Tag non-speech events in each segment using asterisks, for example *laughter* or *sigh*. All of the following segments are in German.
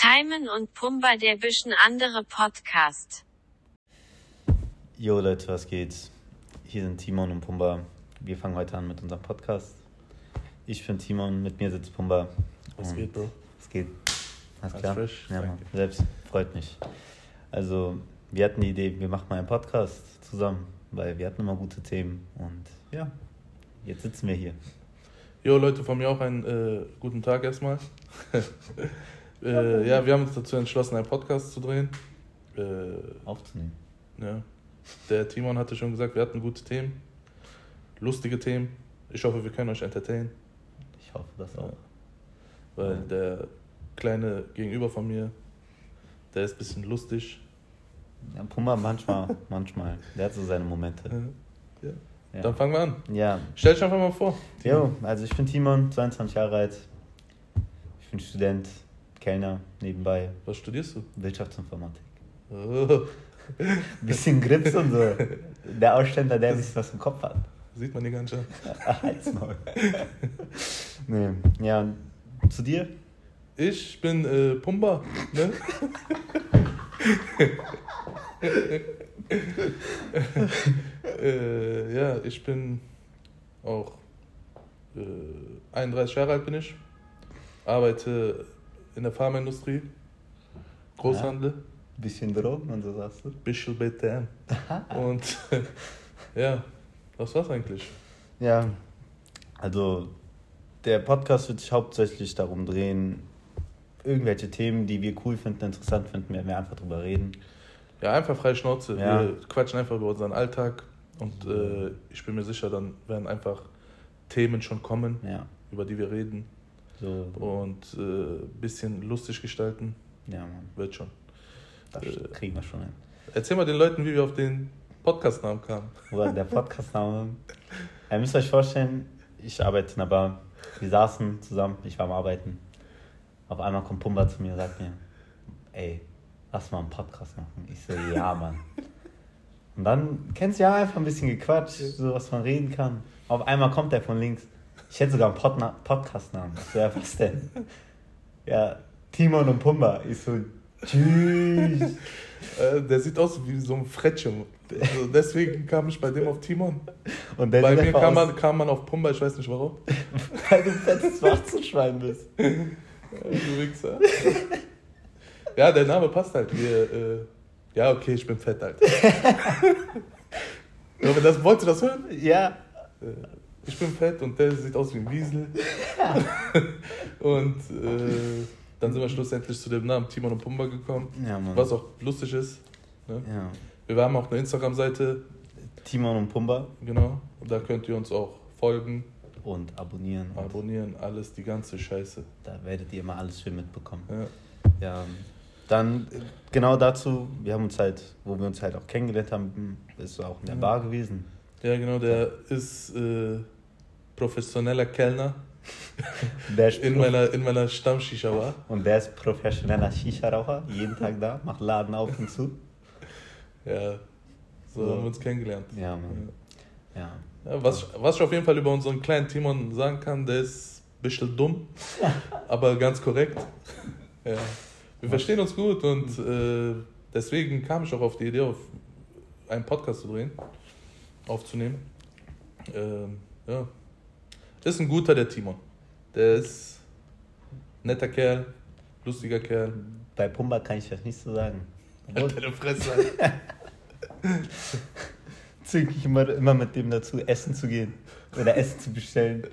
Timon und Pumba, der bisschen andere Podcast. Jo Leute, was geht? Hier sind Timon und Pumba. Wir fangen heute an mit unserem Podcast. Ich bin Timon, mit mir sitzt Pumba. Was Und geht, Bro? Was geht? Alles Alles klar? frisch? Ja, Mann. Danke. Selbst freut mich. Also, wir hatten die Idee, wir machen mal einen Podcast zusammen, weil wir hatten immer gute Themen und ja, jetzt sitzen wir hier. Jo, Leute, von mir auch einen äh, guten Tag erstmal. *laughs* äh, ja, wir haben uns dazu entschlossen, einen Podcast zu drehen. Äh, Aufzunehmen. ja. Der Timon hatte schon gesagt, wir hatten gute Themen, lustige Themen. Ich hoffe, wir können euch entertainen, Ich hoffe, das auch. weil Ja. der kleine Gegenüber von mir, der ist ein bisschen lustig. Ja, Pumba manchmal, *laughs* manchmal. Der hat so seine Momente. Ja. Ja. Dann fangen wir an. Ja, Stell dich einfach mal vor. Jo, also ich bin Timon, 22 Jahre alt. Ich bin Student, Kellner nebenbei, Was studierst du? Wirtschaftsinformatik. Oh, *laughs* Bisschen Grips und so. Der Ausständer, der ein bisschen was im Kopf hat. sieht man dir gar nicht an. *laughs* Halsmaul. *laughs* nee, ja, zu dir? Ich bin äh, Pumba, ne? äh, ja, ich bin auch äh, 31 Jahre alt bin ich, arbeite in der Pharmaindustrie, Großhandel, Bisschen Drogen und so sagst du? bisschen BTM. Und *laughs* ja, das war's eigentlich. Ja, also der Podcast wird sich hauptsächlich darum drehen, irgendwelche Themen, die wir cool finden, interessant finden, werden wir einfach drüber reden. Ja, einfach freie Schnauze. Ja. Wir quatschen einfach über unseren Alltag und äh, ich bin mir sicher, dann werden einfach Themen schon kommen, Ja, über die wir reden so, und ein äh, bisschen lustig gestalten. ja, Mann, Wird schon. das Äh. kriegen wir schon hin. Erzähl mal den Leuten, wie wir auf den Podcast-Namen kamen. Oder der Podcast-Name. Ihr müsst euch vorstellen, ich arbeite in der Bar. Wir saßen zusammen, ich war am Arbeiten. Auf einmal kommt Pumba zu mir und sagt mir, ey, lass mal einen Podcast machen. Ich so, ja, Mann. Und dann kennst du ja einfach ein bisschen gequatscht, so was man reden kann. Auf einmal kommt der von links. Ich hätte sogar einen Podna- Podcast-Namen. Ja, was denn? Ja, Timon und Pumba. Ich so, tschüss. *laughs* Äh, der sieht aus wie so ein Frettchen. Also deswegen kam ich bei dem auf Timon. Und Bei mir kam man, kam man auf Pumba, ich weiß nicht warum. *laughs* weil du fettes Schwarzenschwein bist. Du Wichser. Ja, der Name passt halt. Wir, äh, ja, okay, ich bin fett, Alter. *laughs* Ja, aber das, wolltest du das hören? Ja, Äh, Ich bin fett und der sieht aus wie ein Wiesel. *laughs* und äh, dann sind wir schlussendlich zu dem Namen Timon und Pumba gekommen. Ja. Was auch lustig ist. Ne? Ja. Wir haben auch eine Instagram-Seite, Timon und Pumba genau. Und da könnt ihr uns auch folgen, und abonnieren. Und abonnieren, alles, die ganze Scheiße. da werdet ihr immer alles schön mitbekommen. Ja. Ja. Dann genau dazu, wir haben uns halt, wo wir uns halt auch kennengelernt haben, ist auch in der Ja. Bar gewesen. Ja, genau, der ist äh, professioneller Kellner Der ist in prof- meiner, in meiner Stammshisha-Bar. und der ist professioneller Shisha-Raucher, jeden Tag da, macht Laden auf und zu. Ja, so So. haben wir uns kennengelernt. Ja, Mann. Ja. Ja, was, was ich auf jeden Fall über unseren kleinen Timon sagen kann, der ist ein bisschen dumm, *laughs* aber ganz korrekt. Ja. Wir verstehen uns gut und äh, deswegen kam ich auch auf die Idee, auf einen Podcast zu drehen, aufzunehmen. Ähm, ja. Ist ein guter, der Timon. Der ist netter Kerl, lustiger Kerl. Bei Pumba kann ich das nicht so sagen. Obwohl, Deine Fresse. *laughs* Zwinge ich immer, immer mit dem dazu, essen zu gehen oder Essen zu bestellen.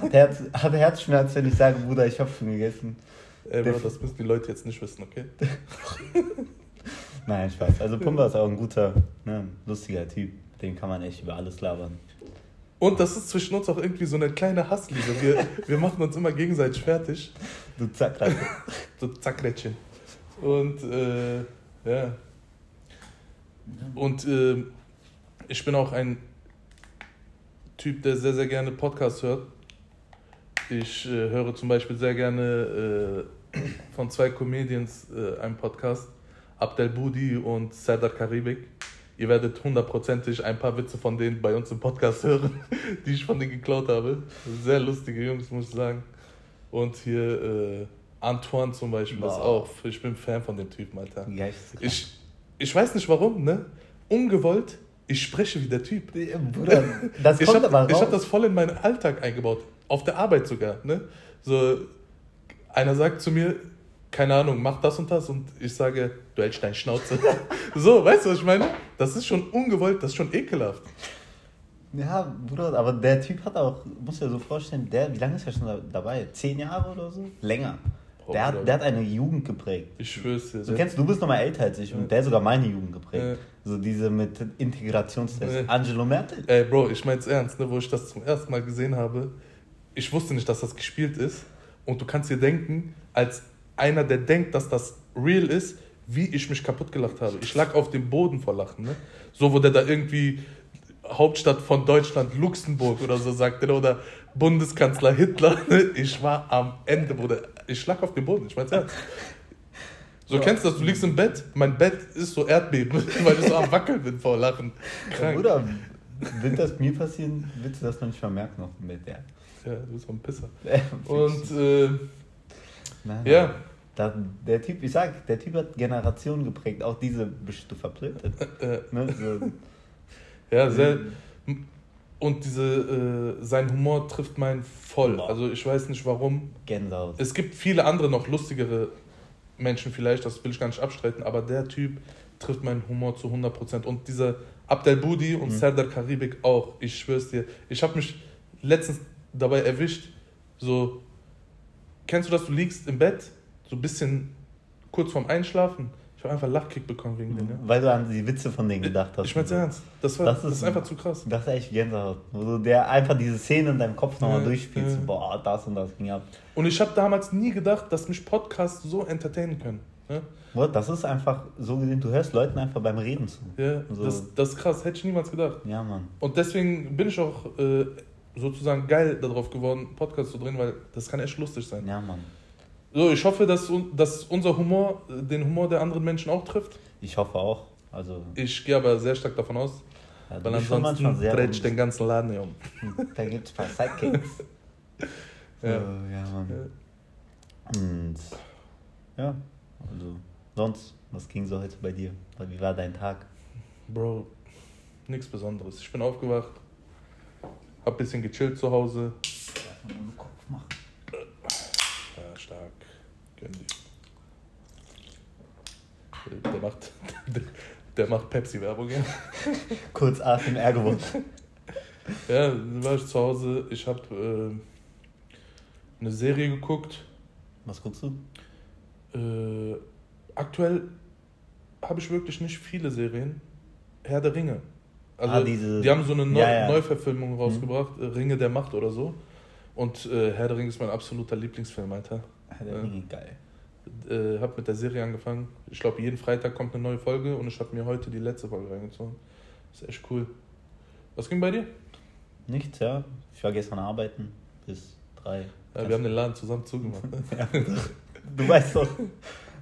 Hat, Herz, hat Herzschmerz, wenn ich sage, Bruder, ich habe schon gegessen. Ey, Bro, das müssen die Leute jetzt nicht wissen, okay? *laughs* Nein, ich weiß. Also Pumba ist auch ein guter, ne, lustiger Typ. Dem kann man echt über alles labern. Und das ist zwischen uns auch irgendwie so eine kleine Hassliebe. Wir, *laughs* wir machen uns immer gegenseitig fertig. Du zack, Alter. So Zackrädchen. Und äh, ja. Und äh, ich bin auch ein Typ, der sehr, sehr gerne Podcasts hört. Ich äh, höre zum Beispiel sehr gerne äh, von zwei Comedians äh, einen Podcast, Abdel Budi und Serdar Karibik. Ihr werdet hundertprozentig ein paar Witze von denen bei uns im Podcast hören, *laughs* die ich von denen geklaut habe. Sehr lustige Jungs, muss ich sagen. Und hier, äh, Antoine zum Beispiel ist Boah. auch, ich bin Fan von dem Typen, Alter. Geisteskrank. Ich, ich weiß nicht warum, ne? Ungewollt, ich spreche wie der Typ. Bruder, das *laughs* Ich kommt habe aber raus. hab das voll in meinen Alltag eingebaut. Auf der Arbeit sogar. Ne? So, einer sagt zu mir, keine Ahnung, mach das und das und ich sage, du hältst deine Schnauze. *laughs* so, weißt du, was ich meine? Das ist schon ungewollt, das ist schon ekelhaft. Ja, Bruder, aber der Typ hat auch, muss dir so vorstellen, der, wie lange ist er schon da- dabei? Zehn Jahre oder so? Länger. Oh, Der hat, der hat eine Jugend geprägt. Ich schwör's dir. Du kennst, du bist noch mal älter als ich und der hat sogar meine Jugend geprägt. So diese mit Integrationstest. Ja. Angelo Merkel. Ey, Bro, ich mein's ernst, ne, wo ich das zum ersten Mal gesehen habe. Ich wusste nicht, dass das gespielt ist. Und du kannst dir denken, als einer, der denkt, dass das real ist, wie ich mich kaputt gelacht habe. Ich lag auf dem Boden vor Lachen. Ne? So, wo der da irgendwie Hauptstadt von Deutschland, Luxemburg oder so sagte, ne? oder Bundeskanzler Hitler. Ne? Ich war am Ende, Bruder. Ich lag auf dem Boden, ich mein's ernst. So, kennst du das? Du liegst im Bett, mein Bett ist so Erdbeben, *laughs* weil ich so am Wackeln bin vor Lachen. Krank. Bruder, wird das mir passieren, willst du das noch nicht vermerken noch mit der? Ja, du bist so ein Pisser. Und, *laughs* Und äh, Nein, ja. Da, der Typ, ich sag, der Typ hat Generationen geprägt, auch diese bist du verplötet. äh, *laughs* Ne? So, ja, sehr. Und diese, äh, sein Humor trifft meinen voll. Boah. Also ich weiß nicht warum. Gänsehaut. Es gibt viele andere noch lustigere Menschen vielleicht, das will ich gar nicht abstreiten, aber der Typ trifft meinen Humor zu 100%. Und dieser Abdel Budi und Mhm. Serdar Karibik auch, ich schwör's dir. Ich habe mich letztens dabei erwischt, so, kennst du das, du liegst im Bett, so ein bisschen kurz vorm Einschlafen, ich habe einfach Lachkick bekommen wegen denen. Weil du an die Witze von denen gedacht hast. Ich mein's ernst, das, war, Das das, ist ist ein- einfach zu krass. Das ist echt Gänsehaut. Wo du der einfach diese Szene in deinem Kopf nochmal Ja, durchspielst. ja. Boah, das und das ging ab. Und ich habe damals nie gedacht, dass mich Podcasts so entertainen können. Boah, das ist einfach so gesehen, du hörst Leuten einfach beim Reden zu. ja So. das, das ist krass, hätte ich niemals gedacht. Ja, Mann. Und deswegen bin ich auch äh, sozusagen geil darauf geworden, Podcasts zu drehen, weil das kann echt lustig sein. Ja, Mann. So, ich hoffe, dass, dass unser Humor äh, den Humor der anderen Menschen auch trifft. Ich hoffe auch. Also, Ich gehe aber sehr stark davon aus, ja, weil ansonsten dreht ich den ganzen Laden hier um. *laughs* Da gibt es ein paar Sidekicks. *laughs* Ja. ja. ja, Mann. Und ja, also sonst, was ging so heute bei dir? Wie war dein Tag? Bro, nichts Besonderes. Ich bin aufgewacht, hab ein bisschen gechillt zu Hause. Ja, stark. Gönn dir. Der macht, *laughs* der macht Pepsi-Werbung, ja. Kurz ASMR geworden. Ja, dann war ich zu Hause. Ich habe äh, eine Serie geguckt. Was guckst du? Äh, aktuell habe ich wirklich nicht viele Serien. Herr der Ringe. Also, Ah, diese- die haben so eine Neu Ja, ja. Neuverfilmung rausgebracht, äh, Ringe der Macht oder so. Und äh, Herr der Ringe ist mein absoluter Lieblingsfilm, Alter. Herr der. Ringe, geil. Äh, hab mit der Serie angefangen. Ich glaube, jeden Freitag kommt eine neue Folge und ich habe mir heute die letzte Folge reingezogen. Ist echt cool. Was ging bei dir? Nichts, ja. Ich war gestern arbeiten bis drei. Ja, wir haben den Laden zusammen zugemacht. *laughs* Du weißt doch.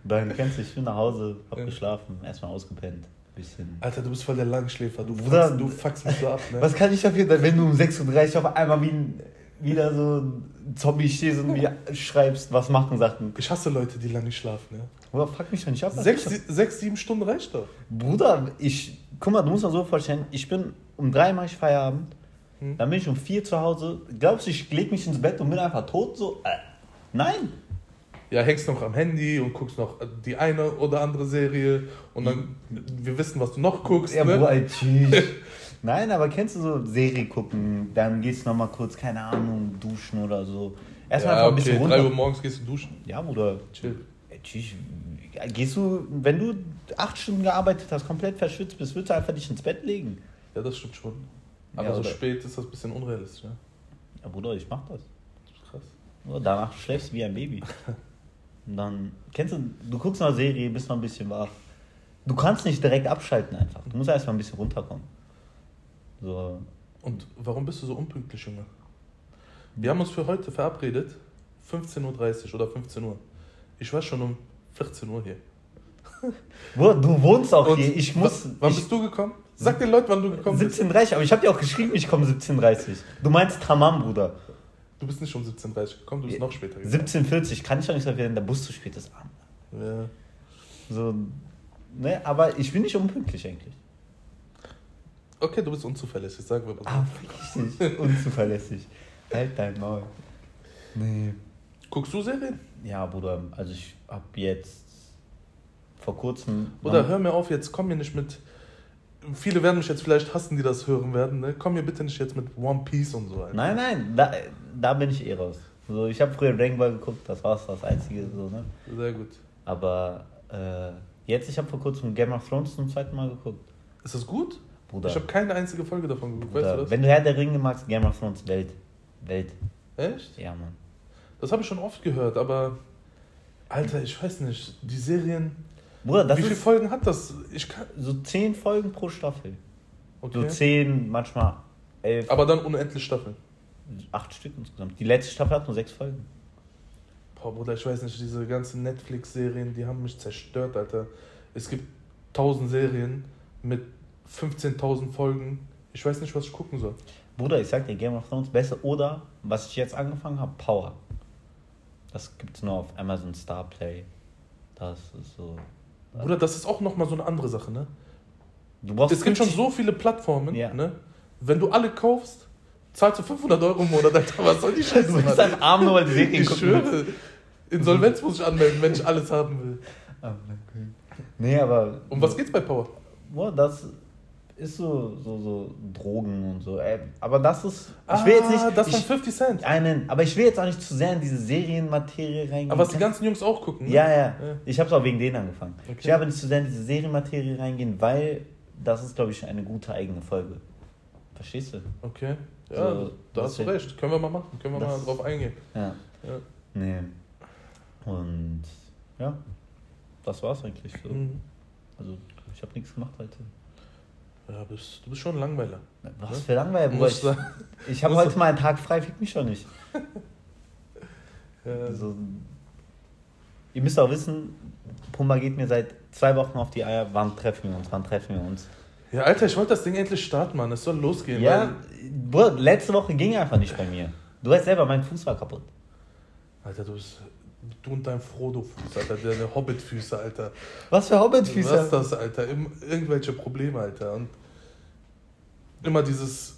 Dann kennst du, ich bin nach Hause, hab Ja. geschlafen, erstmal ausgepennt. Bisschen. Alter, du bist voll der Langschläfer. Du, Bruder, fuckst, du fuckst mich so ab, ne? Was kann ich dafür, wenn du um 6.30 Uhr auf einmal wie ein, wieder so ein Zombie stehst und mir schreibst, was machen Sachen? Ich hasse Leute, die lange schlafen, ja? Bruder, fuck mich doch nicht ab. Sechs, sechs, sieben Stunden reicht doch. Bruder, ich, guck mal, du musst mal so vorstellen, ich bin um drei mache ich Feierabend, Hm. dann bin ich um vier zu Hause. Glaubst du, ich leg mich ins Bett und bin einfach tot? So, äh, nein. Ja, hängst noch am Handy und guckst noch die eine oder andere Serie und dann, wir wissen, was du noch guckst, Ja, ne? Ey, tschüss. *laughs* Nein, aber kennst du so Serie gucken, dann gehst du nochmal kurz, keine Ahnung, duschen oder so. Erstmal Ja, einfach ein bisschen okay, runter. drei Uhr morgens gehst du duschen. Ja, Bruder. Chill. Tschüss. Gehst du, wenn du acht Stunden gearbeitet hast, komplett verschwitzt bist, würdest du einfach dich ins Bett legen? Ja, das stimmt schon. Aber Ja, so spät ist das ein bisschen unrealistisch, ja? Ja, Bruder, ich mach das. Das ist krass. Danach schläfst du wie ein Baby. *laughs* Und dann, kennst du, du guckst eine Serie, bist noch ein bisschen wach. Du kannst nicht direkt abschalten einfach. Du musst erstmal ein bisschen runterkommen. So, Und warum bist du so unpünktlich, Junge? Wir haben uns für heute verabredet, 15.30 Uhr oder 15 Uhr. Ich war schon um 14 Uhr hier. *laughs* Du wohnst auch Und hier. Ich muss. wa- Wann ich, bist du gekommen? Sag den Leuten, wann du gekommen bist. 17.30 aber ich habe dir auch geschrieben, ich komme 17.30 Du meinst Tamam, Bruder. Du bist nicht um 17.30 Uhr gekommen, du bist noch später gekommen. 17.40 kann ich doch nicht sagen, wenn der Bus zu spät ist. Ja. So, ne, aber ich bin nicht unpünktlich eigentlich. Okay, du bist unzuverlässig, sagen wir mal. so. Ah, richtig. Unzuverlässig. *laughs* Halt dein Maul. Nee. Guckst du Serien? Ja, Bruder, also ich hab jetzt vor kurzem. Oder hör mir auf, jetzt komm mir nicht mit. Viele werden mich jetzt vielleicht hassen, die das hören werden. Ne? Komm mir bitte nicht jetzt mit One Piece und so. Alter. Nein, nein, da, da bin ich eh raus. So, ich habe früher Dragon Ball geguckt, das war's, das einzige so, ne? Sehr gut. Aber äh, jetzt, ich habe vor kurzem Game of Thrones zum zweiten Mal geguckt. Ist das gut? Bruder, Ich habe keine einzige Folge davon geguckt, Bruder weißt du das? wenn du Herr der Ringe magst, Game of Thrones Welt. Welt. Echt? Ja, Mann. Das habe ich schon oft gehört, aber. Alter, ich weiß nicht. Die Serien. Bruder, das wie viele Folgen hat das? Ich kann. so zehn Folgen pro Staffel. So Okay. zehn, manchmal elf, Aber dann unendlich Staffeln. Acht Stück insgesamt. Die letzte Staffel hat nur sechs Folgen. Boah, Bruder, ich weiß nicht, diese ganzen Netflix-Serien, die haben mich zerstört, Alter. Es gibt tausend Serien mit 15.000 Folgen. Ich weiß nicht, was ich gucken soll. Bruder, ich sag dir, Game of Thrones besser. Oder, was ich jetzt angefangen habe, Power. Das gibt's nur auf Amazon Star Play. Das ist so. Bruder, das ist auch nochmal so eine andere Sache, ne? Du brauchst Es gibt schon 50 so viele Plattformen, Ja. ne? Wenn du alle kaufst, zahlst du 500 Euro im Monat, Alter. Was soll die Scheiße, Du bist ein arm, nur weil du Serien Ich schwöre. Insolvenz muss ich anmelden, wenn ich alles haben will. Ah, okay. Nee, aber. Um was geht's bei Power? Boah, das ist so, so, so Drogen und so. Ey, aber das ist. Ich will jetzt nicht. Ah, das ich, 50 Cent. einen, aber ich will jetzt auch nicht zu sehr in diese Serienmaterie reingehen. Aber was die ganzen Jungs auch gucken, ne? Ja, ja. Ja. Ich habe es auch wegen denen angefangen. Okay. Ich will aber nicht zu sehr in diese Serienmaterie reingehen, weil das ist, glaube ich, eine gute eigene Folge. Verstehst du? Okay. Ja, So, da hast du recht. Können wir mal machen. Können wir mal drauf eingehen. Ja. Ja. Nee. Und ja, das war's eigentlich so. Mhm. Also, ich habe nichts gemacht heute. Ja, bist, du bist schon ein Langweiler. Was Ja. für Langweil, Bruder. Ich, *laughs* ich habe heute mal einen Tag frei, fick mich schon nicht. *laughs* Ja, Also, ihr müsst auch wissen, Pumba geht mir seit zwei Wochen auf die Eier. Wann treffen wir uns? Wann treffen wir uns? Ja, Alter, ich wollte das Ding endlich starten, Mann. Es soll losgehen. Ja, Bruder, letzte Woche ging einfach nicht bei mir. Du weißt selber, mein Fuß war kaputt. Alter, du bist. Du und dein Frodo-Fuß, Alter. Deine Hobbit-Füße, Alter. Was für Was Hobbit-Füße? ist das, Alter? Irgendwelche Probleme, Alter. Und immer dieses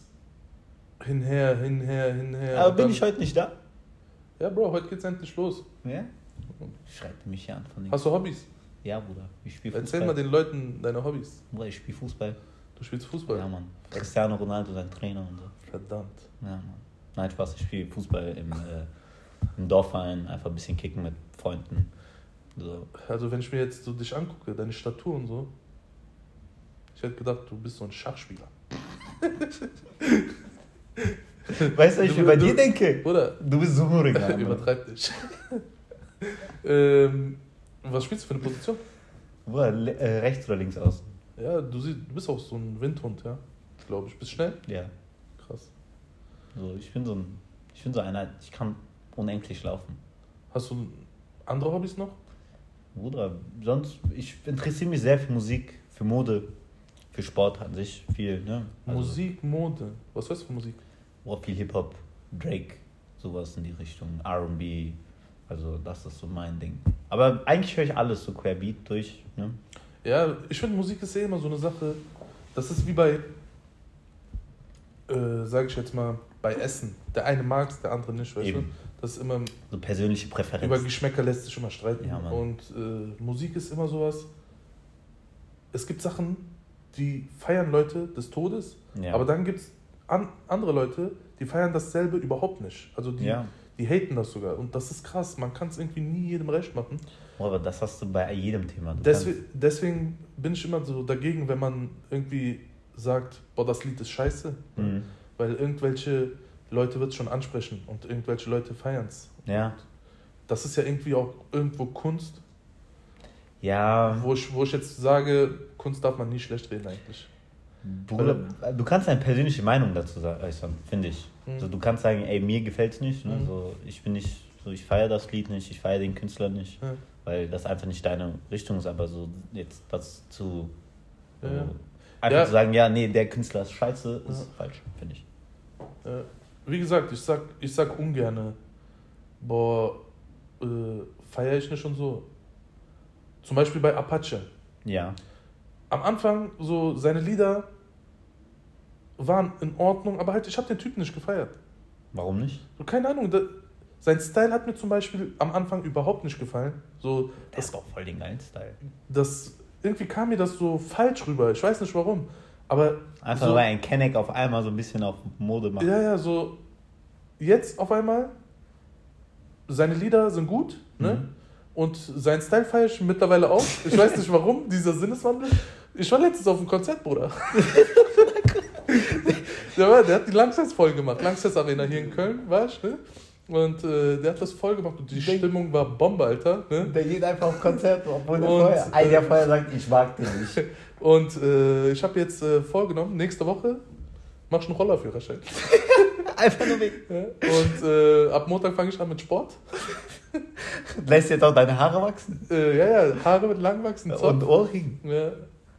hinher, hinher, hinher. Aber bin ich heute nicht da? Ja, Bro, heute geht's endlich los. Ja? Schreibt mich hier an von Hast du Hobbys? Ja, Bruder. Ich spiele Fußball. Erzähl mal den Leuten deine Hobbys. Bruder, ich spiele Fußball. Du spielst Fußball. Ja, Mann. Cristiano Ronaldo, sein Trainer und so. Verdammt. Ja, Mann. Nein, Spaß, ich spiele Fußball im, äh, im Dorfverein. Einfach ein bisschen kicken mit Freunden. So. Also, wenn ich mir jetzt so dich angucke, deine Statur und so, ich hätte gedacht, du bist so ein Schachspieler. *laughs* Weißt du, was ich Du- mir bei du- dir denke? Oder? Du bist so. *laughs* Mann. Übertreib dich. *laughs* ähm, was spielst du für eine Position? Bruder, äh, rechts oder links aus? Ja, du, siehst, du bist auch so ein Windhund, ja? Glaube ich. Bist schnell? Ja. Krass. So, ich bin so ein, ich bin so einer, ich kann unendlich laufen. Hast du andere Hobbys noch? Bruder, sonst, ich interessiere mich sehr für Musik, für Mode, für Sport an sich, viel, ne? Also, Musik, Mode. Was hörst du für Musik? Boah, viel Hip-Hop, Drake, sowas in die Richtung, RB, also das ist so mein Ding. Aber eigentlich höre ich alles so querbeat durch, ne? Ja, ich finde, Musik ist eh immer so eine Sache. Das ist wie bei, äh, sag ich jetzt mal, bei Essen. Der eine mag es, der andere nicht, weißt Eben. du? Das ist immer, So persönliche über Präferenz. Geschmäcker lässt sich immer streiten. Ja. Und äh, Musik ist immer sowas. Es gibt Sachen, die feiern Leute des Todes, Ja. aber dann gibt es an, andere Leute, die feiern dasselbe überhaupt nicht. Also die, Ja. Die haten das sogar. Und das ist krass. Man kann es irgendwie nie jedem recht machen. Aber das hast du bei jedem Thema. Du Deswegen, deswegen bin ich immer so dagegen, wenn man irgendwie sagt, boah, das Lied ist scheiße. mhm. Weil irgendwelche Leute wird es schon ansprechen und irgendwelche Leute feiern es. Ja. Das ist ja irgendwie auch irgendwo Kunst, Ja, wo ich, wo ich jetzt sage, Kunst darf man nie schlecht reden eigentlich. Bruder, du kannst deine persönliche Meinung dazu äußern, finde ich. Mhm. Also, du kannst sagen, ey, mir gefällt es nicht. Ne? Mhm. So, ich bin nicht, so, ich feiere das Lied nicht, ich feiere den Künstler nicht, Ja. weil das einfach nicht deine Richtung ist, aber so jetzt das zu. So, Ja. Einfach Ja. zu sagen, ja, nee, der Künstler ist scheiße, ist falsch, finde ich. Wie gesagt, ich sag, ich sag ungerne, boah, äh, feiere ich nicht und so. Zum Beispiel bei Apache. Ja. Am Anfang, so seine Lieder waren in Ordnung, aber halt, ich habe den Typen nicht gefeiert. Warum nicht? So, keine Ahnung, da, sein Style hat mir zum Beispiel am Anfang überhaupt nicht gefallen. So, Das ist doch voll den geilen Style. das, irgendwie kam mir das so falsch rüber. Ich weiß nicht warum. Aber Einfach so, weil ein Kenneck auf einmal so ein bisschen auf Mode macht. Ja, ja, so jetzt auf einmal, seine Lieder sind gut, ne? Mhm. Und sein Style feiere ich mittlerweile auch. Ich weiß nicht warum, *laughs* dieser Sinneswandel. Ich war letztens auf dem Konzert, Bruder. *laughs* *laughs* der, der hat die Langsess voll gemacht. Langsess Arena hier in Köln, war ich, ne? Und äh, der hat das voll gemacht und die Stimmung war Bombe, Alter. Ne? Der geht einfach auf Konzert, obwohl der Und, vorher, äh, vorher sagt, ich mag den nicht. *laughs* Und äh, ich habe jetzt äh, vorgenommen, nächste Woche mach ich einen Rollerführerschein. *laughs* Einfach nur weg. Und äh, ab Montag fange ich an mit Sport. Lässt jetzt auch deine Haare wachsen? Äh, ja, ja, Haare mit lang wachsen, Zopf. Und Ohrringen. Ja.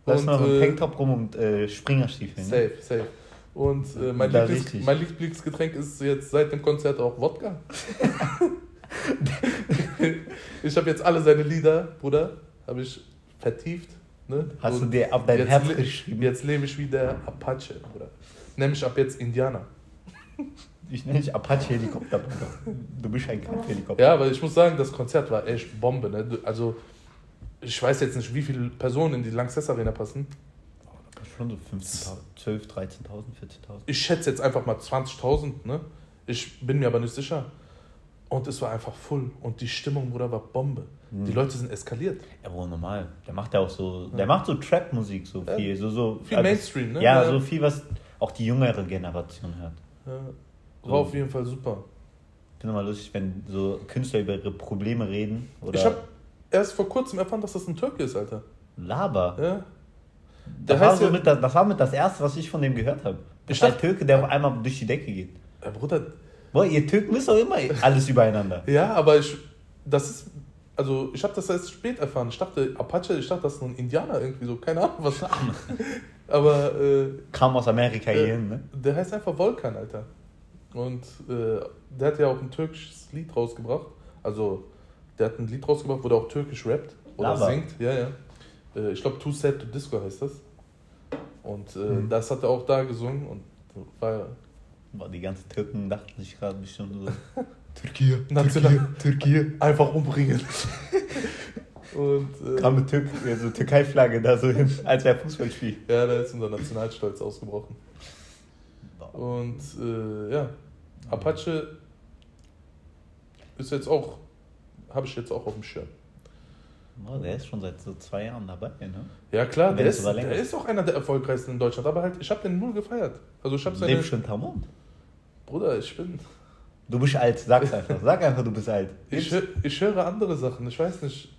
Lass noch einen äh, Tanktop rum und äh, Springerstiefeln. Ne? Safe, safe. Und äh, mein, Lieblings mein Lieblingsgetränk ist jetzt seit dem Konzert auch Wodka. *laughs* ich habe jetzt alle seine Lieder, Bruder, habe ich vertieft. Ne? Hast du Und dir auf dein Herz geschrieben? Jetzt lebe ich wie der Apache, Bruder. Nämlich ab jetzt Indianer. *laughs* Ich nenne dich Apache-Helikopter. Bruder. Du bist ein Kampfhelikopter. Ja, aber ich muss sagen, das Konzert war echt Bombe. Ne? Du- Also, ich weiß jetzt nicht, wie viele Personen in die Lanxess Arena passen. Schon so 15.000, 12.000, 13.000, 14.000. Ich schätze jetzt einfach mal 20.000, ne? Ich bin mir aber nicht sicher. Und es war einfach full. Und die Stimmung, Bruder, war Bombe. Mhm. Die Leute sind eskaliert. Ja, wohl normal. Der macht ja auch so, der macht so Trap-Musik so Ja. viel. So, so, Viel also- Mainstream, ne? Ja, Ja. so viel, was auch die jüngere Generation hört. Ja, war auf jeden Fall super. Ich finde immer lustig, wenn so Künstler über ihre Probleme reden. Oder Ich habe erst vor kurzem erfahren, dass das ein Türke ist, Alter. Laber. Ja? Das Der war, heißt so ja- mit das, das war mit das erste, was ich von dem gehört habe. Das ist ein Türke, der auf einmal durch die Decke geht. Ja, Bruder, Boah, ihr Türken wisst doch immer alles übereinander. *laughs* ja, aber ich, das ist, also ich habe das erst spät erfahren. Ich dachte, Apache, ich dachte, das ist ein Indianer irgendwie so, keine Ahnung was. *laughs* Aber äh, Kam aus Amerika hier Äh, hin, ne? Der heißt einfach Volkan, Alter. Und äh, der hat ja auch ein türkisches Lied rausgebracht. Also, der hat ein Lied rausgebracht, wo der auch türkisch rappt oder Lava. singt. Ja, ja. Äh, ich glaube, Too Sad to Disco heißt das. Und äh, Mhm. das hat er auch da gesungen und war Boah, die ganzen Türken dachten sich gerade bestimmt so. *laughs* Türkei, National- Türkei. einfach umbringen. *laughs* und äh, Kam eine Türk so Türkei-Flagge da so hin, als wäre Fußballspiel. ja, da ist unser Nationalstolz ausgebrochen. Und äh, ja, Apache ist jetzt auch, habe ich jetzt auch auf dem Schirm. Boah, der ist schon seit so zwei Jahren dabei, ne? Ja klar, der ist, der ist. auch einer der erfolgreichsten in Deutschland, aber halt, ich habe den null gefeiert. Also ich habe seine... Lebst schon Tamont. Bruder, ich bin... Du bist alt, sag's einfach. Sag einfach, du bist alt. Ich, ich höre andere Sachen, ich weiß nicht.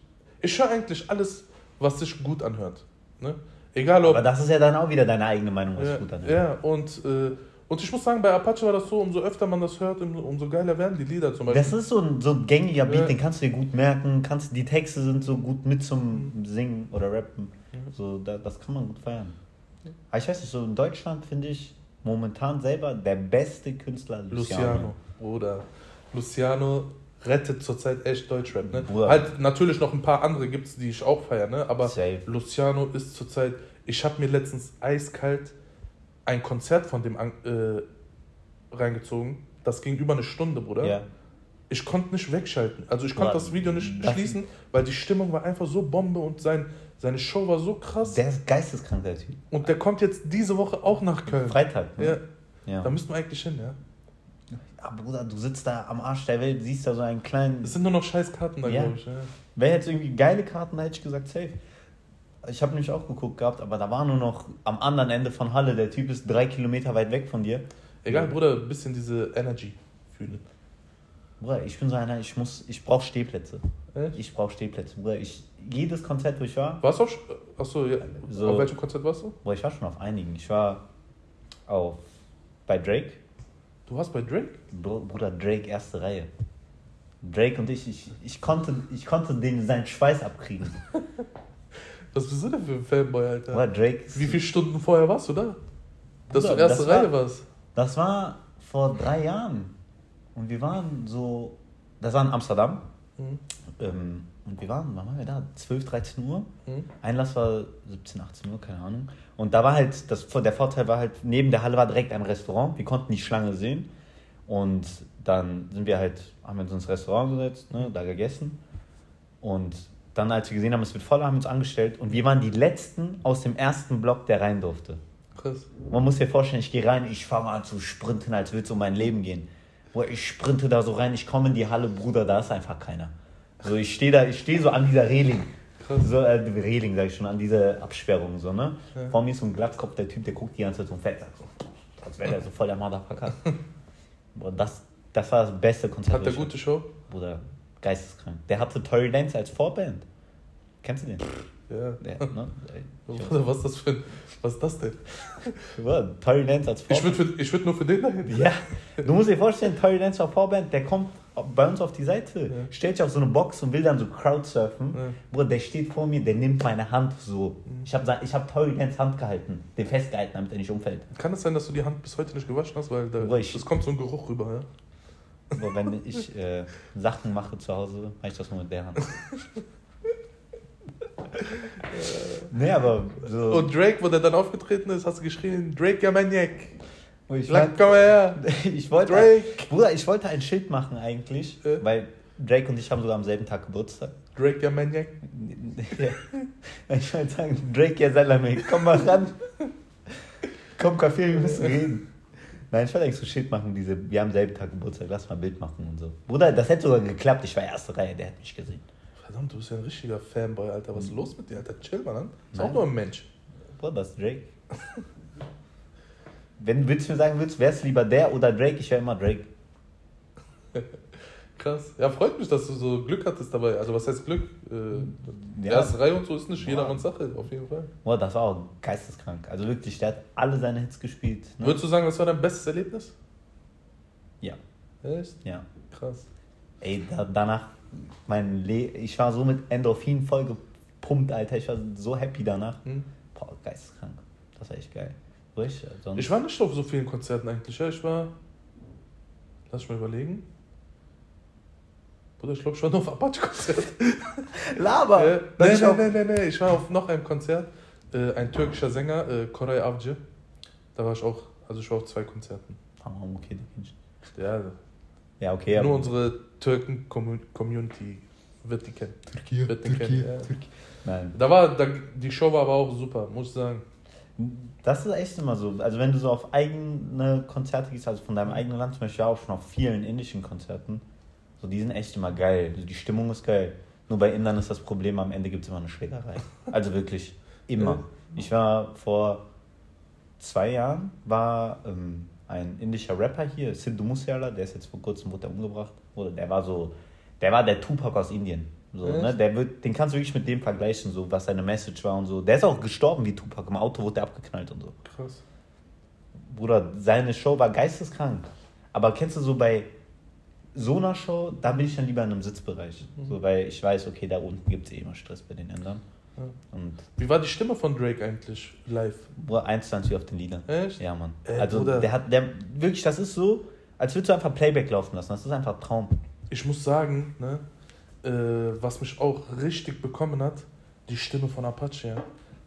Ich höre eigentlich alles, was sich gut anhört. Ne? Egal ob... Aber das ist ja dann auch wieder deine eigene Meinung, was ja, gut anhört. ja, und, äh, und ich muss sagen, bei Apache war das so, umso öfter man das hört, umso geiler werden die Lieder zum Beispiel. Das ist so ein, so ein gängiger Beat, Ja. den kannst du dir gut merken. Kannst, die Texte sind so gut mit zum Singen oder Rappen. Mhm. So, da, das kann man gut feiern. Aber ich weiß nicht, so in Deutschland finde ich momentan selber der beste Künstler Luciano. Luciano. Bruder. Luciano rettet zurzeit echt Deutschrap. Ne? Bruder. Halt natürlich noch ein paar andere gibt es, die ich auch feiere, ne? aber Safe. Luciano ist zurzeit. Ich habe mir letztens eiskalt ein Konzert von dem äh, reingezogen. Das ging über eine Stunde, Bruder. Ja. Ich konnte nicht wegschalten. Also ich konnte das Video nicht das- schließen, weil die Stimmung war einfach so Bombe und sein, seine Show war so krass. Der ist geisteskrank, der Typ. und der kommt jetzt diese Woche auch nach Köln. Freitag. Ja, Ne? Ja. da müssten wir eigentlich hin, ja. Aber Bruder, du sitzt da am Arsch der Welt, siehst da so einen kleinen. Es sind nur noch scheiß Karten da, Ja. glaube ich. Ja. Wäre jetzt irgendwie geile Karten, hätte ich gesagt, safe. Ich habe nämlich auch geguckt gehabt, aber da war nur noch am anderen Ende von Halle. Der Typ ist drei Kilometer weit weg von dir. Egal, Bruder, ein bisschen diese Energy fühlen. Bruder, ich bin so einer, ich muss, ich brauche Stehplätze. Echt? Ich brauche Stehplätze. Bruder, ich, jedes Konzert, wo ich war, Warst du auch? Achso, ja. So- Auf welchem Konzert warst du? Bruder, ich war schon auf einigen. Ich war auf, bei Drake. Du warst bei Drake? Br- Bruder, Drake, erste Reihe. Drake und ich, ich, ich konnte, ich konnte den seinen Schweiß abkriegen. *laughs* Was bist du denn für ein Fanboy, Alter? Bruder, Drake. Wie viele Stunden vorher warst du da? Dass Bruder, du erste das war- Reihe warst. Das war vor drei Jahren. Und wir waren so, das war in Amsterdam. Mhm. Ähm, und wir waren, wann waren wir da? 12, 13 Uhr. Mhm. Einlass war 17, 18 Uhr, keine Ahnung. Und da war halt, das, der Vorteil war halt, neben der Halle war direkt ein Restaurant. Wir konnten die Schlange sehen. Und dann sind wir halt, haben wir uns ins Restaurant gesetzt, ne, da gegessen. Und dann, als wir gesehen haben, es wird voll, haben wir uns angestellt. Und wir waren die Letzten aus dem ersten Block, der rein durfte. Krass. Man muss sich vorstellen, ich gehe rein, ich fange an zu sprinten, als würde es um mein Leben gehen. Boah, ich sprinte da so rein, ich komme in die Halle, Bruder, da ist einfach keiner. So, ich stehe da, ich stehe so an dieser Reling. Krass. So, äh, Reling, sag ich schon, an dieser Absperrung, so, ne? Ja. Vor mir ist so ein Glatzkopf, der Typ, der guckt die ganze Zeit so fett, sagt so, als wäre der so voll der Motherfucker. *laughs* Boah, das, das war das beste Konzert. Hat der gute Show? Bruder, geisteskrank. Der hatte Tory Dance als Vorband. Kennst du den? Ja. Der, ne? *laughs* Was ist das für was ist das denn? *laughs* Tory Dance als Ich Vorband. würde ich würd nur für den dahin. Ja, du musst dir vorstellen, Tory Dance war Vorband, der kommt bei uns auf die Seite, Ja. stellt sich auf so eine Box und will dann so Crowdsurfen. Ja. Bruder, der steht vor mir, der nimmt meine Hand so. Ich habe ich hab Tory Dance Hand gehalten, den festgehalten, damit er nicht umfällt. Kann es sein, dass du die Hand bis heute nicht gewaschen hast, weil da, es kommt so ein Geruch rüber, ja? Aber wenn ich äh, Sachen mache zu Hause, mache ich das nur mit der Hand. *laughs* nee, aber so. Und Drake, wo der dann aufgetreten ist, hast du geschrien, Drake, ja Maniac. ich, Lang, komm mal her. *laughs* ich wollte Drake. Bruder, ich wollte ein Schild machen eigentlich, Ja. weil Drake und ich haben sogar am selben Tag Geburtstag. Drake, ja Maniac. *laughs* Ja. Ich wollte sagen, Drake ja Salame, komm mal ran. Komm, Kaffee, wir müssen reden. Nein, ich wollte eigentlich so Schild machen, diese, wir haben selben Tag Geburtstag, lass mal ein Bild machen und so. Bruder, das hätte sogar geklappt, ich war erste Reihe, der hat mich gesehen. Verdammt, du bist ja ein richtiger Fanboy, Alter. Was ist los mit dir, Alter? Chill mal an. Ist Nein. auch nur ein Mensch. Bruder, das ist Drake. *laughs* Wenn willst du mir sagen willst, wer ist lieber der oder Drake, ich wäre immer Drake. *laughs* Krass. Ja, freut mich, dass du so Glück hattest dabei. Also, was heißt Glück? Äh, Ja. Erste Reihe und so ist nicht jedermanns Sache, auf jeden Fall. Boah, das war auch geisteskrank. Also wirklich, der hat alle seine Hits gespielt. Ne? Würdest du sagen, das war dein bestes Erlebnis? Ja, Echt? ja. Krass. Ey, da, danach, mein Le ich war so mit Endorphin voll gepumpt, Alter. Ich war so happy danach. Hm? Boah, geisteskrank. Das war echt geil. Ruhig, sonst. Ich war nicht auf so vielen Konzerten eigentlich. Ja, ich war. Lass ich mal überlegen. Bruder, ich glaube, ich war nur auf Apache-Konzert. *laughs* Laber! Äh, nee, auch- nee, nee, nee, ich war auf noch einem Konzert. Äh, ein türkischer Sänger, äh, Koray Avcı. Da war ich auch, also ich war auf zwei Konzerten. Tamam, okay, den kenn ich. Ja, Ja, okay. nur unsere Türken-Community wird die kennen. Wird den kennen. Ja. Nein. Da war, da, die Show war aber auch super, muss ich sagen. Das ist echt immer so. Also wenn du so auf eigene Konzerte gehst, also von deinem eigenen Land, zum Beispiel auch schon auf vielen indischen Konzerten, so die sind echt immer geil. Die Stimmung ist geil. Nur bei Indern ist das Problem, am Ende gibt es immer eine Schlägerei. Also wirklich, *laughs* immer. Ich war vor zwei Jahren, war ähm, ein indischer Rapper hier, Sindhu Musiala, der ist jetzt vor kurzem wurde der umgebracht. Oder der war so, der war der Tupac aus Indien. So, Echt? ne? der wird, den kannst du wirklich mit dem vergleichen, so was seine Message war und so. Der ist auch gestorben wie Tupac. Im Auto wurde der abgeknallt und so. Krass. Bruder, seine Show war geisteskrank. Aber kennst du so bei so einer Show, da bin ich dann lieber in einem Sitzbereich. Mhm. So, weil ich weiß, okay, da unten gibt es eh immer Stress bei den Ändern. Ja. Und Wie war die Stimme von Drake eigentlich live? Stand wie auf den Liedern. Echt? Ja, Mann. Ey, also Bruder. der hat, der, wirklich, das ist so, als würdest du einfach Playback laufen lassen. Das ist einfach Traum. Ich muss sagen, ne, äh, was mich auch richtig bekommen hat, die Stimme von Apache, ja.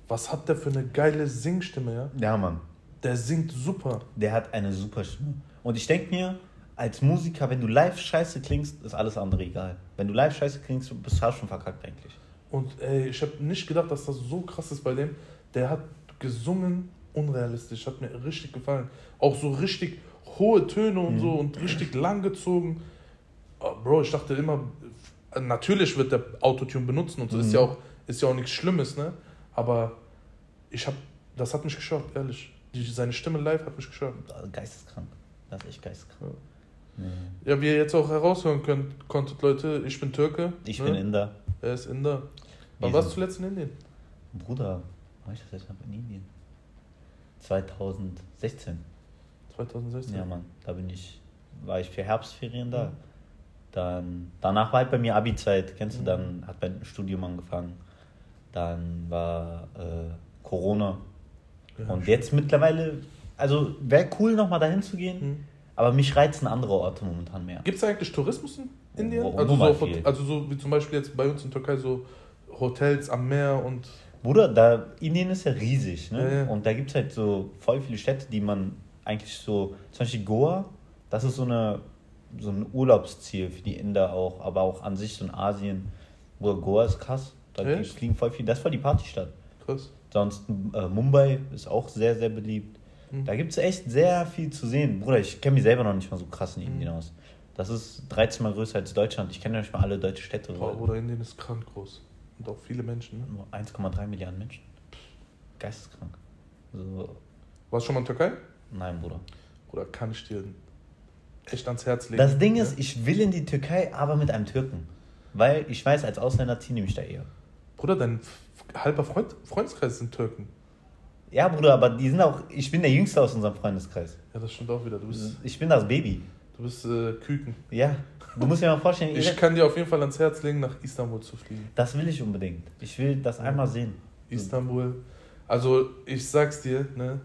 Was hat der für eine geile Singstimme, ja? Ja, Mann. Der singt super. Der hat eine super Stimme. Und ich denke mir, als Musiker, wenn du live scheiße klingst, ist alles andere egal. Wenn du live scheiße klingst, bist du schon verkackt eigentlich. Und ey, ich habe nicht gedacht, dass das so krass ist bei dem. Der hat gesungen unrealistisch, hat mir richtig gefallen. Auch so richtig hohe Töne und so und richtig lang gezogen. Oh, Bro, ich dachte immer, natürlich wird der Autotune benutzen und so, ist, ja auch, ist ja auch nichts Schlimmes, ne? Aber ich habe, das hat mich geschockt, ehrlich. Die, seine Stimme live hat mich geschockt. Geisteskrank. Das ist echt geisteskrank. Nee. Ja, wie ihr jetzt auch heraushören könnt, konntet, Leute, ich bin Türke. Ich ne? bin Inder. Er ist Inder. Wann warst du zuletzt in Indien? Bruder, war ich das letzte Mal in Indien? 2016. 2016. Ja, Mann. Da bin ich, war ich für Herbstferien da. Dann, danach war halt bei mir Abi-Zeit, kennst du, Mhm. dann hat mein Studium angefangen. Dann war äh, Corona. Ja, Und jetzt mittlerweile, also wäre cool, nochmal dahin zu gehen. Hm. Aber mich reizen andere Orte momentan mehr. Gibt es eigentlich Tourismus in Indien? Wo- Also so, also so wie zum Beispiel jetzt bei uns in Türkei so Hotels am Meer und Bruder, da Indien ist ja riesig, ne? Ja, ja. Und da gibt es halt so voll viele Städte, die man eigentlich so, zum Beispiel Goa, das ist so eine so ein Urlaubsziel für die Inder auch, aber auch an sich so in Asien, wo Goa ist krass. Da fliegen voll viel, das war die Partystadt. krass. Sonst äh, Mumbai ist auch sehr, sehr beliebt. Mhm. Da gibt es echt sehr viel zu sehen. Bruder, ich kenne mich selber noch nicht mal so krass in Mhm. Indien aus. Das ist 13 Mal größer als Deutschland. Ich kenne ja nicht mal alle deutsche Städte. Boah, Bruder, Indien ist krank groß. Und auch viele Menschen. Ne? Nur 1,3 Milliarden Menschen. Geisteskrank. So, Warst du schon mal in Türkei? nein, Bruder. Oder kann ich dir echt ans Herz legen? Das Ding Ja? ist, ich will in die Türkei, aber mit einem Türken. Weil ich weiß, als Ausländer ziehen die mich da eher. Bruder, dein halber Freund, Freundeskreis sind Türken. Ja, Bruder, aber die sind auch. Ich bin der Jüngste aus unserem Freundeskreis. Ja, das stimmt auch wieder. Du bist, Ich bin das Baby. du bist äh, Küken. Ja. Du musst dir mal vorstellen, Ich ihr- kann dir auf jeden Fall ans Herz legen, nach Istanbul zu fliegen. das will ich unbedingt. Ich will das einmal sehen. Istanbul. Also, ich sag's dir, ne?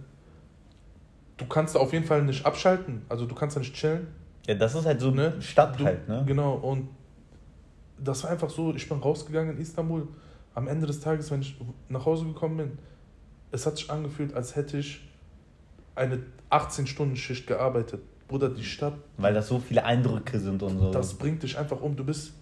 Du kannst da auf jeden Fall nicht abschalten. Also, du kannst da nicht chillen. Ja, das ist halt so Ne? eine Stadt Du, halt, ne? Genau, und das war einfach so, ich bin rausgegangen in Istanbul. Am Ende des Tages, wenn ich nach Hause gekommen bin, es hat sich angefühlt, als hätte ich eine 18-Stunden-Schicht gearbeitet. Bruder, die Stadt, Weil das so viele Eindrücke sind und so. das bringt dich einfach um. Du bist,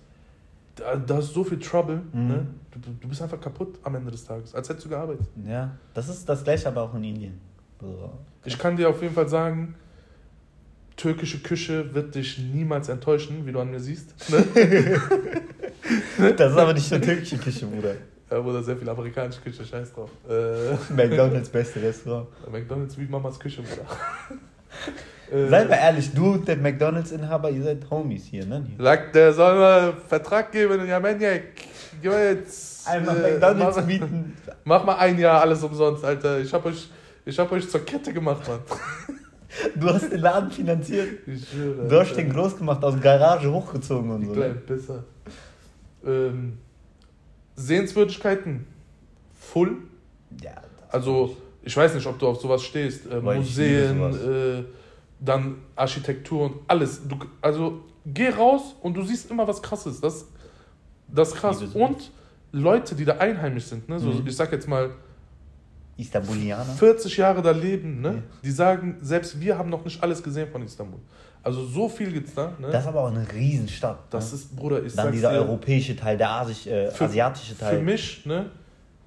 da, ist so viel Trouble, Mhm. ne? du, du- bist einfach kaputt am Ende des Tages, als hättest du gearbeitet. ja, das ist das gleiche aber auch in Indien. So. Ich kann dir auf jeden Fall sagen, türkische Küche wird dich niemals enttäuschen, wie du an mir siehst. Ne? *laughs* Das ist aber nicht nur türkische Küche, Bruder. Ja, Bruder, sehr viel amerikanische Küche, scheiß drauf. Äh, *laughs* McDonalds beste Restaurant. *laughs* McDonalds wie Mamas Küche, Bruder. Äh, Sei mal ehrlich, du und der McDonalds-Inhaber, ihr seid Homies hier, ne? Sagt, der soll mal Vertrag geben, ja, Maniac. Geh mal jetzt. Einmal äh, McDonalds mach, mieten. *laughs* mach mal ein Jahr alles umsonst, Alter. Ich hab euch, ich hab euch zur Kette gemacht, Mann. Du hast den Laden finanziert. Ich schwöre. Du hast den groß gemacht, aus Garage hochgezogen und Die so. kleinen Pisser. Ähm, Sehenswürdigkeiten. Full. Ja, Also, ich weiß nicht, ob du auf sowas stehst. Äh, Museen, äh, dann Architektur und alles. Du, also, geh raus und du siehst immer was Krasses. Das, das ist krass. Und Leute, die da einheimisch sind, ne? so, Mhm. ich sag jetzt mal, Istanbulianer. 40 Jahre da leben, ne? Ja. die sagen, selbst wir haben noch nicht alles gesehen von Istanbul. Also, so viel gibt's da. Ne? Das ist aber auch eine Riesenstadt. das ne? ist, Bruder, ich Dann dieser dir, europäische Teil, der Asisch, äh, Für- asiatische Teil. Für mich, ne,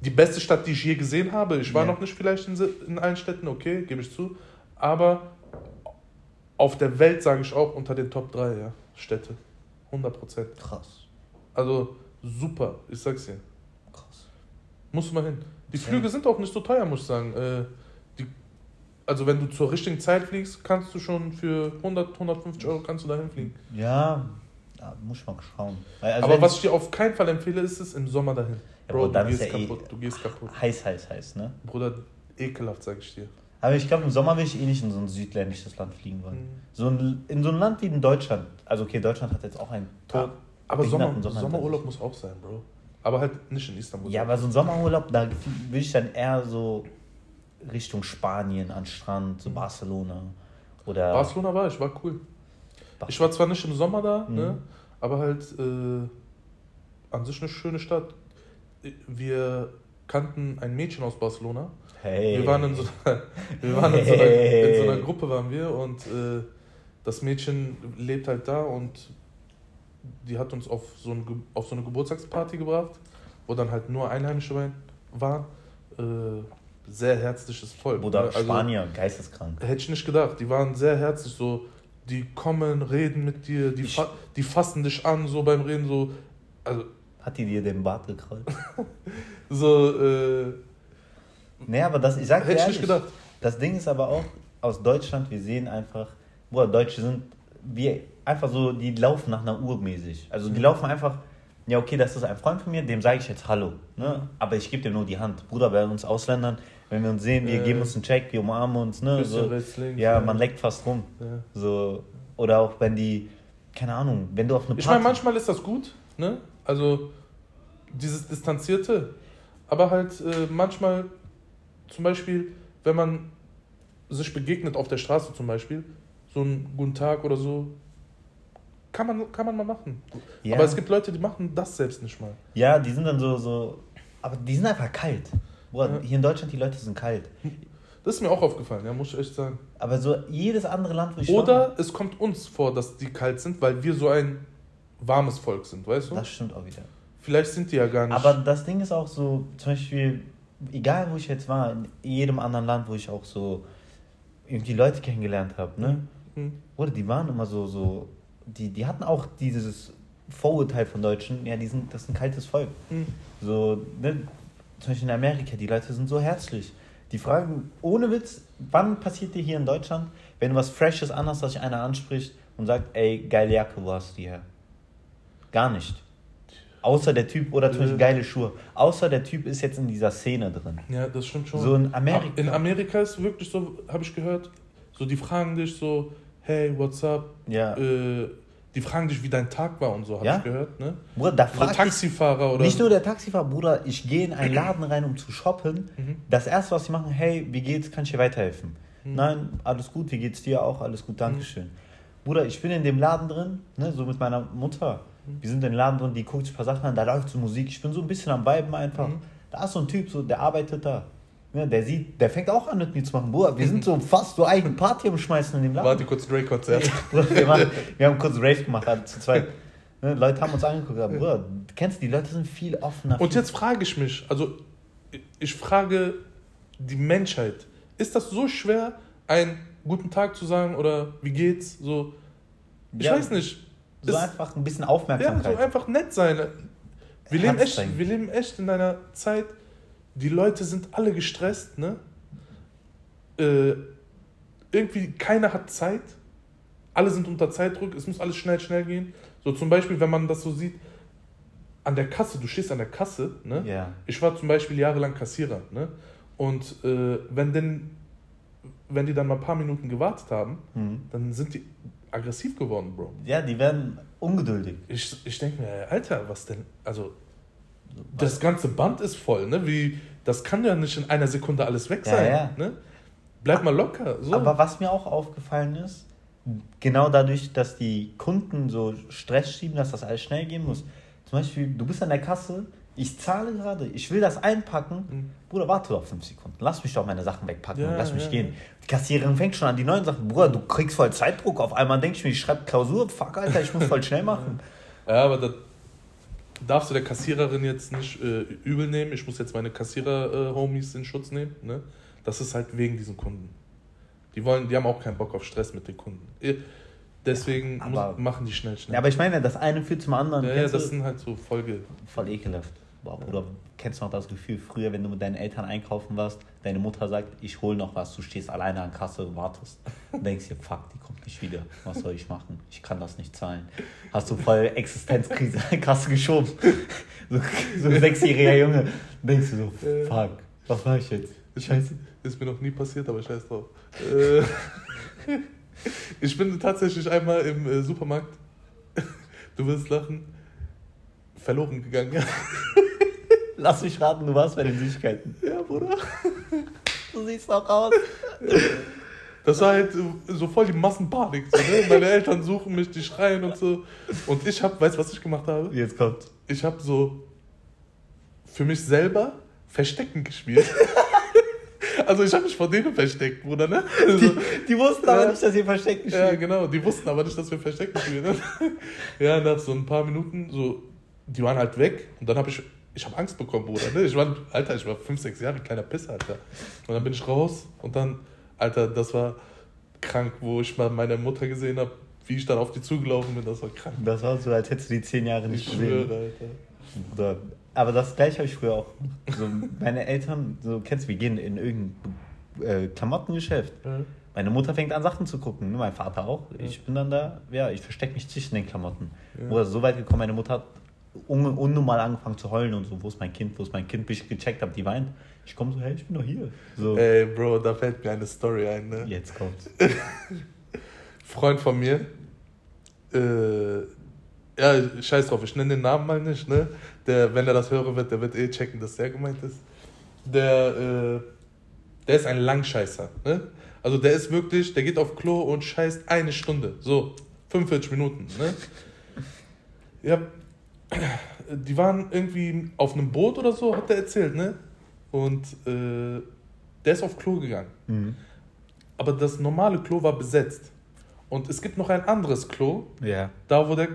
die beste Stadt, die ich je gesehen habe. Ich war Ja. noch nicht vielleicht in, in allen Städten, okay, gebe ich zu. Aber auf der Welt sage ich auch unter den Top 3 ja, Städte. 100 Prozent. Krass. Also super, ich sag's dir. Krass. Musst du mal hin. Die Ja. Flüge sind auch nicht so teuer, muss ich sagen. Äh, also wenn du zur richtigen Zeit fliegst, kannst du schon für 100, 150 Euro kannst du dahin fliegen. Ja, da muss man schauen. Weil, also Aber was ich dir auf keinen Fall empfehle, ist es im Sommer dahin. Ja, Bro, du dann ist gehst ja eh- kaputt. Du gehst kaputt. heiß, heiß, heiß, ne? Bruder, ekelhaft, sag ich dir. Aber ich glaube, im Sommer will ich eh nicht in so ein südländisches Land fliegen wollen. Mhm. So ein, in so ein Land wie in Deutschland. Also okay, Deutschland hat jetzt auch einen Tod. Aber Sommer, behinderten Sommer- Sommerurlaub muss auch sein, Bro. Aber halt nicht in Istanbul. Ja, aber so ein Sommerurlaub, da will ich dann eher so Richtung Spanien an Strand, so Barcelona. Oder Barcelona war ich, war cool. Bar- Ich war zwar nicht im Sommer da, Mhm. ne, aber halt äh, an sich eine schöne Stadt. Wir kannten ein Mädchen aus Barcelona. Hey. Wir waren in so, wir waren in so, einer, in so einer. Gruppe waren wir und äh, das Mädchen lebt halt da und die hat uns auf so, ein, auf so eine Geburtstagsparty gebracht, wo dann halt nur Einheimische waren. Äh, sehr herzliches Volk. Oder ne? Also, Spanier, geisteskrank. Hätte ich nicht gedacht. Die waren sehr herzlich, so. Die kommen, reden mit dir, die, fa die fassen dich an, so beim Reden, so. Also, Hat die dir den Bart gekrollt? *laughs* so, äh, nee, aber das, ich sag dir hätte ich ehrlich, nicht gedacht. Das Ding ist aber auch, aus Deutschland, wir sehen einfach, boah, Deutsche sind, wir einfach so, die laufen nach einer Uhr mäßig. Also die Mhm. laufen einfach, ja okay, das ist ein Freund von mir, dem sage ich jetzt Hallo. Ne? Aber ich gebe dir nur die Hand. Bruder, bei uns Ausländern, wenn wir uns sehen, wir Äh, geben uns einen Check, wir umarmen uns, ne? So, links, ja, ja. man leckt fast rum. Ja. So, oder auch wenn die, keine Ahnung, wenn du auf eine Ich Party... meine, manchmal ist das gut, ne? Also, dieses Distanzierte. Aber halt äh, manchmal, zum Beispiel, wenn man sich begegnet auf der Straße zum Beispiel, so einen guten Tag oder so. Kann man, kann man mal machen. Ja. Aber es gibt Leute, die machen das selbst nicht mal. Ja, die sind dann so, so. Aber die sind einfach kalt. Boah, Ja. Hier in Deutschland, die Leute sind kalt. Das ist mir auch aufgefallen, ja, muss ich echt sagen. Aber so jedes andere Land, wo ich war, Oder es kommt uns vor, dass die kalt sind, weil wir so ein warmes Volk sind, weißt du? Das stimmt auch wieder. Vielleicht sind die ja gar nicht. Aber das Ding ist auch so, zum Beispiel, egal wo ich jetzt war, in jedem anderen Land, wo ich auch so irgendwie Leute kennengelernt habe, ne? Hm. Oder die waren immer so, so, die, die hatten auch dieses Vorurteil von Deutschen, ja, die sind, das ist ein kaltes Volk. Hm. So, ne? Zum Beispiel in Amerika, die Leute sind so herzlich. Die fragen, ohne Witz, wann passiert dir hier in Deutschland, wenn du was Freshes anhast, dass sich einer anspricht und sagt, ey, geile Jacke, wo hast du die her? Gar nicht. Außer der Typ, oder zum Beispiel Ja. geile Schuhe. Außer der Typ ist jetzt in dieser Szene drin. Ja, das stimmt schon. So in Amerika. In Amerika ist wirklich so, habe ich gehört, so die fragen dich so, hey, what's up? Ja. Äh, die fragen dich, wie dein Tag war und so, habe Ja? ich gehört. Ne? Bruder, da fragt Taxifahrer oder Nicht nur der Taxifahrer, Bruder, ich gehe in einen *clears throat* Laden rein, um zu shoppen. Mhm. Das erste, was sie machen, hey, wie geht's, kann ich dir weiterhelfen? Mhm. Nein, alles gut, wie geht's dir auch? Alles gut, Dankeschön. Bruder, ich bin in dem Laden drin, ne, so mit meiner Mutter. Mhm. Wir sind in dem Laden drin, die guckt sich ein paar Sachen an, da läuft so Musik. Ich bin so ein bisschen am Viben einfach. Mhm. Da ist so ein Typ, so, der arbeitet da. Ja, der sieht, der fängt auch an mit mir zu machen. Bruder, wir sind so fast so eigene Party am Schmeißen in dem Laden. Warte kurz Drake-Konzert. Bruder, *laughs* wir, machen, wir haben kurz Rave gemacht, also zu zweit. Ne, Leute haben uns angeguckt, aber Bruder, du kennst die Leute sind viel offener. Und viel jetzt frage ich mich, also ich frage die Menschheit, ist das so schwer, einen guten Tag zu sagen oder wie geht's? So, ich Ja, weiß nicht. So Ist- einfach ein bisschen Ja, Aufmerksamkeit. so einfach nett sein. Wir leben, Herz echt, wir leben echt in einer Zeit, die Leute sind alle gestresst, ne? Äh, irgendwie keiner hat Zeit. Alle sind unter Zeitdruck, es muss alles schnell, schnell gehen. So zum Beispiel, wenn man das so sieht, an der Kasse, du stehst an der Kasse, ne? Ja. Ich war zum Beispiel jahrelang Kassierer, ne? Und äh, wenn, denn, wenn die dann mal ein paar Minuten gewartet haben, Mhm. dann sind die aggressiv geworden, Bro. ja, die werden ungeduldig. Ich, ich denke mir, Alter, was denn? Also, das ganze Band ist voll, ne? Wie, das kann ja nicht in einer Sekunde alles weg Ja, sein. ja. Ne? Bleib mal locker. So. Aber was mir auch aufgefallen ist, genau dadurch, dass die Kunden so Stress schieben, dass das alles schnell gehen muss. Zum Beispiel, du bist an der Kasse, ich zahle gerade, ich will das einpacken. Mhm. Bruder, warte doch fünf Sekunden. Lass mich doch meine Sachen wegpacken Ja, und lass mich ja, gehen. ja. Die Kassiererin fängt schon an die neuen Sachen. Bruder, du kriegst voll Zeitdruck. Auf einmal denke ich mir, ich schreibe Klausur. Fuck, Alter, ich muss voll schnell *laughs* machen. Ja, aber das darfst du der Kassiererin jetzt nicht äh, übel nehmen. Ich muss jetzt meine Kassierer-Homies in Schutz nehmen. Ne? Das ist halt wegen diesen Kunden. Die wollen, die haben auch keinen Bock auf Stress mit den Kunden. Eh, Deswegen Ja, muss, machen die schnell, schnell. Ja, aber ich meine, das eine führt zum anderen. ja, ja, das sind halt so Folge. Voll ekelhaft. Boah, Oder kennst du noch das Gefühl, früher, wenn du mit deinen Eltern einkaufen warst, deine Mutter sagt, ich hol noch was, du stehst alleine an Kasse und wartest *laughs* und denkst dir, fuck, die kommt nicht wieder. Was soll ich machen? Ich kann das nicht zahlen. Hast du voll Existenzkrise an *laughs* Kasse geschoben. So, so ein sechsjähriger Junge. Denkst du so, fuck, was mache ich jetzt? Scheiße. Ist mir noch nie passiert, aber scheiß drauf. Äh, *laughs* ich bin tatsächlich einmal im äh, Supermarkt, du wirst lachen, verloren gegangen. Ja, Lass mich raten, du warst bei den Süßigkeiten. ja Bruder. Du siehst auch aus. Das war halt so voll die Massenpanik. So, ne? Meine Eltern suchen mich, die schreien und so. Und ich hab, weißt du, was ich gemacht habe? Jetzt kommt. Ich habe so für mich selber Verstecken gespielt. *laughs* Also ich habe mich vor denen versteckt, Bruder, ne? Also, Die, die wussten aber Ja. nicht, dass ihr versteckt Ja, steht. genau. Die wussten aber nicht, dass wir Verstecken spielen. Ne? Ja, nach so ein paar Minuten, so, die waren halt weg. Und dann habe ich, ich habe Angst bekommen, Bruder. Ne? Ich war, Alter, ich war fünf, sechs Jahre, kleiner Pisser, Alter. Und dann bin ich raus und dann, Alter, das war krank, wo ich mal meine Mutter gesehen habe, wie ich dann auf die zugelaufen bin. Das war krank. Das war so, als hättest du die zehn Jahre nicht Ich gesehen. schwöre, Alter. Oder, aber das gleiche habe ich früher auch. So, meine Eltern, so kennst du, wir gehen in irgendein äh, Klamottengeschäft. Ja. Meine Mutter fängt an, Sachen zu gucken, ne? mein Vater auch. Ich bin dann da, ja, ich verstecke mich zwischen den Klamotten. Ja. Oder so weit gekommen, meine Mutter hat un unnormal angefangen zu heulen und so, wo ist mein Kind, wo ist mein Kind, bis ich gecheckt habe, die weint. Ich komme so, hey, ich bin doch hier. So, Ey, Bro, da fällt mir eine Story ein, ne? jetzt kommt's. *laughs* Freund von mir, äh, ja, scheiß drauf, ich nenne den Namen mal nicht, ne? Der, wenn er das hören wird, der wird eh checken, dass der gemeint ist. Der, äh, Der ist ein Langscheißer. Ne? Also der ist wirklich, der geht auf Klo und scheißt eine Stunde. So, 45 Minuten. Ne? Ja, die waren irgendwie auf einem Boot oder so, hat er erzählt, ne? Und äh, der ist auf Klo gegangen. Mhm. Aber das normale Klo war besetzt. Und es gibt noch ein anderes Klo, Ja. da wo der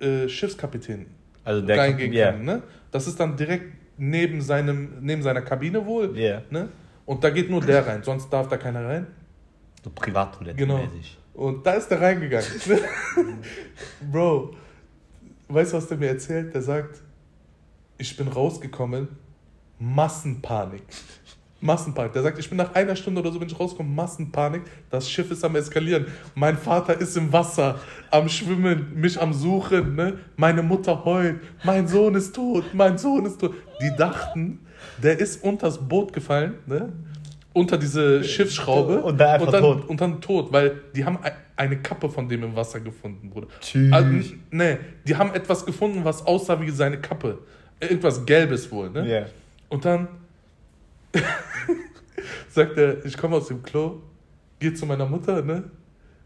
äh, Schiffskapitän Also der reingehen kann. Ne? Das ist dann direkt neben, seinem, neben seiner Kabine wohl. Ja. Ne? Und da geht nur der rein, sonst darf da keiner rein. So Privattoilette Genau. Und da ist der reingegangen. *laughs* Bro, weißt du, was der mir erzählt? Der sagt, ich bin rausgekommen, Massenpanik. Massenpanik. Der sagt, ich bin nach einer Stunde oder so bin ich rausgekommen, Massenpanik. Das Schiff ist am eskalieren. Mein Vater ist im Wasser, am Schwimmen, mich am Suchen. Ne? Meine Mutter heult. Mein Sohn ist tot. Mein Sohn ist tot. Die dachten, der ist unters Boot gefallen, ne? Unter diese Schiffsschraube Und dann einfach dann, tot. Und dann tot, weil die haben ei- eine Kappe von dem im Wasser gefunden, Bruder. Tschüss. Also, nee, die haben etwas gefunden, was aussah wie seine Kappe. Irgendwas Gelbes wohl, ne? Ja. Und dann *laughs* sagt er, ich komme aus dem Klo, gehe zu meiner Mutter, ne?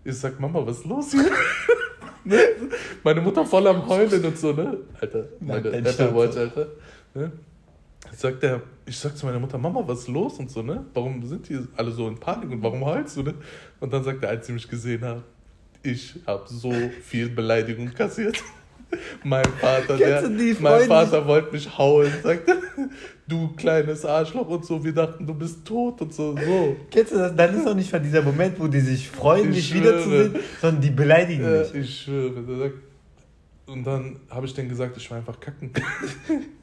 Ich sag, Mama, was ist los hier? *laughs* ne? Meine Mutter voll am Heulen und so, ne? Alter, meine. Watch, Alter. Ne? Sagt er, ich sag zu meiner Mutter, Mama, was ist los und so, ne? Warum sind die alle so in Panik und warum heulst du, ne? Und dann sagt er, als sie mich gesehen hat, ich habe so viel Beleidigung kassiert. *laughs* Mein Vater, der, die mein? Vater wollte mich hauen, sagt er, du kleines Arschloch und so, wir dachten, du bist tot und so, so. Kennst du das? Dann ist doch nicht mal dieser Moment, wo die sich freuen, Ich dich schwöre. wiederzusehen, sondern die beleidigen Ja, dich. ich schwöre. Und dann habe ich denen gesagt, ich war einfach kacken. *laughs*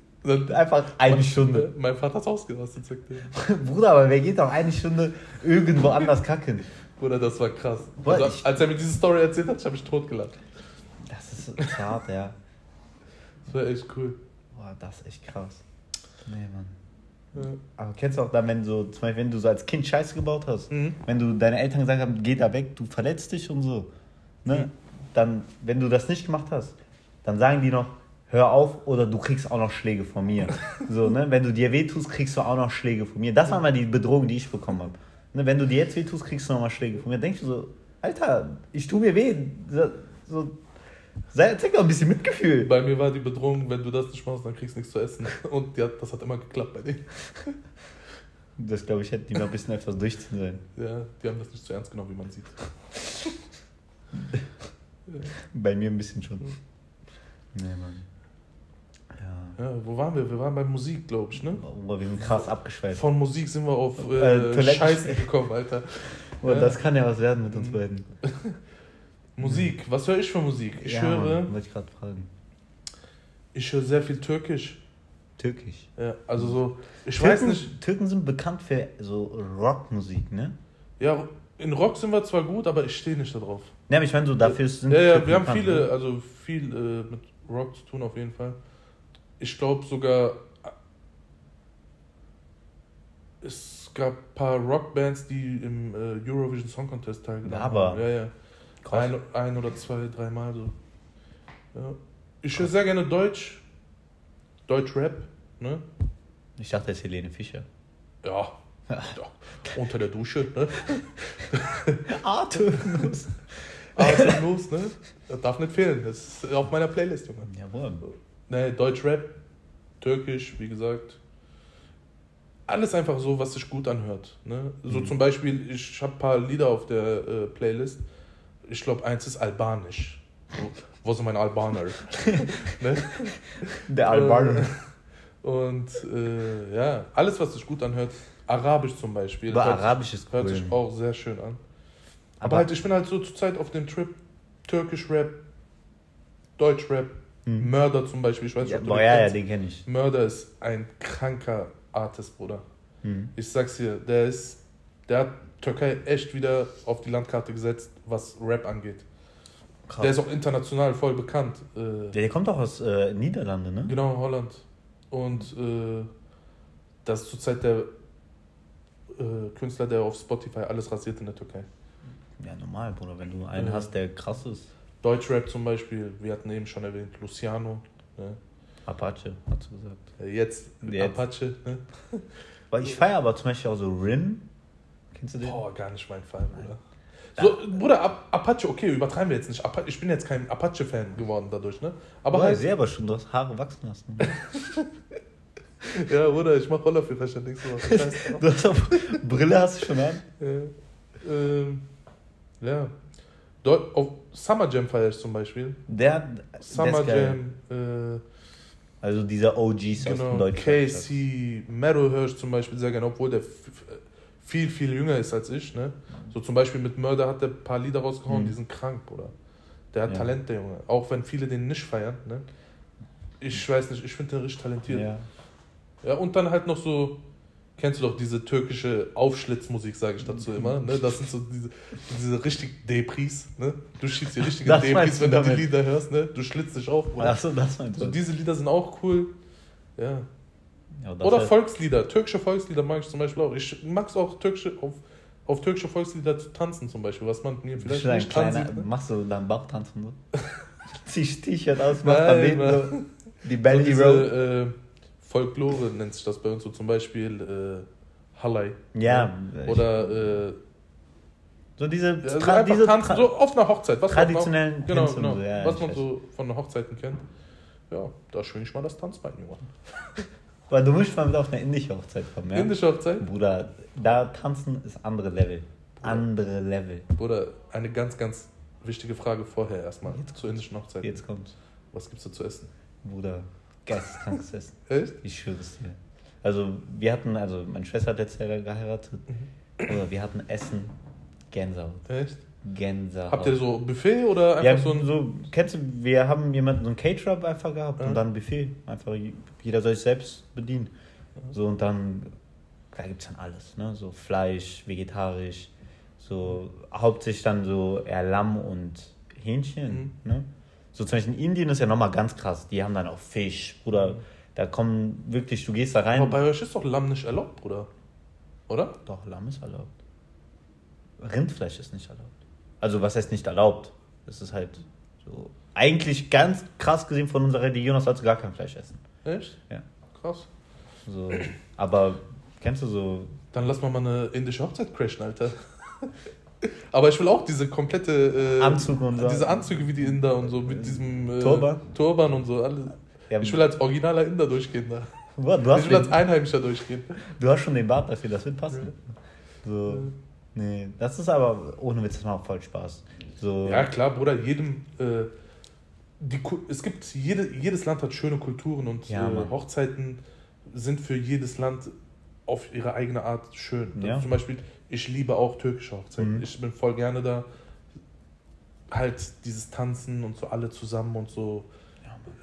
Einfach eine Stunde. Mein Vater hat ausgerastet, sagt er. *laughs* Bruder, aber wer geht auch eine Stunde irgendwo anders kacken? Bruder, das war krass. Boah, Also, als er mir diese Story erzählt hat, habe ich totgelacht. Das ist hart, ja. Das war echt cool. Boah, das ist echt krass. Nee, Mann. Ja. Aber kennst du auch dann, wenn du, zum Beispiel, wenn du so als Kind Scheiße gebaut hast, Mhm. wenn du deine Eltern gesagt haben, geh da weg, du verletzt dich und so, ne? Mhm. Dann, wenn du das nicht gemacht hast, dann sagen die noch, hör auf oder du kriegst auch noch Schläge von mir. *laughs* so, ne? Wenn du dir wehtust, kriegst du auch noch Schläge von mir. Das war mal die Bedrohung, die ich bekommen habe. Ne? Wenn du dir jetzt wehtust, kriegst du noch mal Schläge von mir. Denkst du so, Alter, ich tu mir weh. So, sei, zeig doch ein bisschen Mitgefühl. Bei mir war die Bedrohung, wenn du das nicht machst, dann kriegst du nichts zu essen. *laughs* Und ja, das hat immer geklappt bei denen. *laughs* Das glaube ich, hätte die mal ein bisschen etwas durchziehen sollen. Ja, die haben das nicht so ernst genommen, wie man sieht. Bei mir ein bisschen schon. Nee, Mann. Ja. Wo waren wir? Wir waren bei Musik, glaube ich, ne? Boah, wir sind krass abgeschweift. Von Musik sind wir auf Äh, äh, Toiletten- Scheiße gekommen, Alter. Boah, Ja. das kann ja was werden mit uns beiden. *laughs* Musik, was höre ich für Musik? Ich ja, höre, Mann, wollte ich gerade fragen. ich höre sehr viel Türkisch. Türkisch. Ja, also so, ich Türken, weiß nicht, Türken sind bekannt für so Rockmusik, ne? ja, in Rock sind wir zwar gut, aber ich stehe nicht darauf. Ja, aber ich meine, so dafür sind Ja, ja, Türken wir haben viele, ne? also viel äh, mit Rock zu tun auf jeden Fall. Ich glaube sogar, es gab ein paar Rockbands, die im äh, Eurovision Song Contest teilgenommen Aber- haben. Ja, ja. Krass. Ein, ein oder zwei, dreimal so. Ja. Ich höre sehr gerne Deutsch. Deutsch-Rap, ne? Ich dachte, das ist Helene Fischer. Ja. ja. Unter der Dusche, ne? *laughs* Atemlos. Atemlos, ne? Das darf nicht fehlen. Das ist auf meiner Playlist, Junge. Jawohl. Ne, Deutsch-Rap, Türkisch, wie gesagt. Alles einfach so, was sich gut anhört. Ne? So Mhm. zum Beispiel, ich habe ein paar Lieder auf der äh, Playlist. Ich glaube, eins ist albanisch. Wo, wo sind meine Albaner? *laughs* ne? Der Albaner. Äh, Und äh, ja, alles, was sich gut anhört. Arabisch zum Beispiel. Aber hört, Arabisch ist hört cool. sich auch sehr schön an. Aber, Aber- halt, ich bin halt so zurzeit auf dem Trip. Türkisch-Rap, Deutsch-Rap, Hm. Mörder zum Beispiel. Ich weiß nicht, Ja, ob du boah, den ja, ja, kennst. den kenne ich. Mörder ist ein kranker Artist, Bruder. Mhm. Ich sag's dir, der ist, der hat Türkei echt wieder auf die Landkarte gesetzt, was Rap angeht. Krass. Der ist auch international voll bekannt. Äh, Der, der kommt auch aus äh, Niederlande, ne? genau, Holland. Und äh, das ist zurzeit der äh, Künstler, der auf Spotify alles rasiert in der Türkei. Ja, normal, Bruder. Wenn du einen Ja. hast, der krass ist. Deutschrap zum Beispiel, wir hatten eben schon erwähnt, Luciano. Ne? Apache, hast du gesagt. Äh, Jetzt, Jetzt. Apache. Ne? *laughs* Aber ich feiere aber zum Beispiel auch so Rin. Kennst du den? Boah, gar nicht mein Fall, Bruder. So, Bruder, Ap- Apache, okay, übertreiben wir jetzt nicht. Apa- Ich bin jetzt kein Apache-Fan geworden dadurch, ne? Aber Aber halt, selber schon, du hast Haare wachsen lassen. *laughs* *laughs* ja, Bruder, ich mach Rollerführerschein nächste Woche. Du hast auch, Brille hast du schon an? Ja. Ähm, ja. Dort, auf Summer Jam feiere ich zum Beispiel. Der, Summer. Jam, äh, Also dieser OGs aus dem genau, Deutschen. Casey, höre ich zum Beispiel sehr gerne, obwohl der viel, viel jünger ist als ich. Ne? So zum Beispiel mit Murder hat der ein paar Lieder rausgehauen, Mhm. die sind krank, Bruder. Der hat Ja. Talent, der Junge. Auch wenn viele den nicht feiern. Ne? Ich weiß nicht, ich finde den richtig talentiert. Ja. Ja, und dann halt noch so, kennst du doch diese türkische Aufschlitzmusik, sage ich dazu immer. Ne? Das sind so diese, diese richtig Depris. Ne? Du schießt die richtigen Depris, du wenn du die damit? Lieder hörst. Ne? Du schlitzt dich auf. Bruder. Achso, das meinst So, du. diese Lieder sind auch cool. Ja. Ja, Oder heißt- Volkslieder. Türkische Volkslieder mag ich zum Beispiel auch. Ich mag es auch, türkische, auf, auf türkische Volkslieder zu tanzen zum Beispiel, was man mir vielleicht nicht kleiner, ansieht. Ne? machst du dann Bauchtanz und so? *laughs* Ziehst T-Shirt aus, machst Nein, Mann. so. Die So Belly Roll. Folklore nennt sich das bei uns so zum Beispiel äh, Halay. Ja, ich- Oder äh, so diese, Ja, also einfach diese tanzen, so auf einer Hochzeit. Was traditionellen man, genau, genau, so, ja, was man weiß. so von Hochzeiten kennt. Ja, da schwing ich mal das Tanzbein, Junge. *laughs* Weil du musst mal wieder auf eine indische Hochzeit kommen, ja? Indische Hochzeit? Bruder, da tanzen ist andere Level. Andere Level. Oder eine ganz, ganz wichtige Frage vorher erstmal zur indischen Hochzeit. Jetzt kommt's. Was gibt's da zu essen? Bruder, geisteskrankes Essen. *laughs* Echt? Ich schwöre es dir. Also, wir hatten, also meine Schwester hat letztes Jahr geheiratet. Mhm. Oder wir hatten Essen, Gänsehaut. Echt? Gänsehaut. Habt ihr so Buffet oder einfach ja, so so, ein. kennst du, wir haben jemanden, so ein Caterer einfach gehabt Ja. und dann ein Buffet. Einfach, jeder soll sich selbst bedienen. So und dann, da gibt es dann alles, ne? So Fleisch, vegetarisch, so hauptsächlich dann so eher Lamm und Hähnchen, Mhm. ne? So zum Beispiel in Indien ist ja nochmal ganz krass. Die haben dann auch Fisch, Bruder. Da kommen wirklich, du gehst da rein. Aber bei euch ist doch Lamm nicht erlaubt, Bruder. Oder? Doch, Lamm ist erlaubt. Rindfleisch ist nicht erlaubt. Also, was heißt nicht erlaubt? Das ist halt so. Eigentlich ganz krass gesehen von unserer Religion aus sollst du gar kein Fleisch essen. Echt? Ja. Krass. So. Aber kennst du so. Dann lass mal mal eine indische Hochzeit crashen, Alter. *laughs* Aber ich will auch diese komplette. Äh, Anzug und so. Diese Anzüge wie die Inder und so, mit diesem. Äh, Turban? Turban und so. Alle. Ja, Ich will als originaler Inder durchgehen da. Boah, du, hast Ich will als den, Einheimischer durchgehen. du hast schon den Bart dafür, das wird passen. So. Nee, das ist aber ohne Witz, das macht voll Spaß. So. Ja, klar, Bruder, jedem. Äh, die, es gibt, jede, jedes Land hat schöne Kulturen und Ja, äh. Hochzeiten sind für jedes Land auf ihre eigene Art schön. Ja. Zum Beispiel, ich liebe auch türkische Hochzeiten. Mhm. Ich bin voll gerne da. Halt dieses Tanzen und so alle zusammen und so.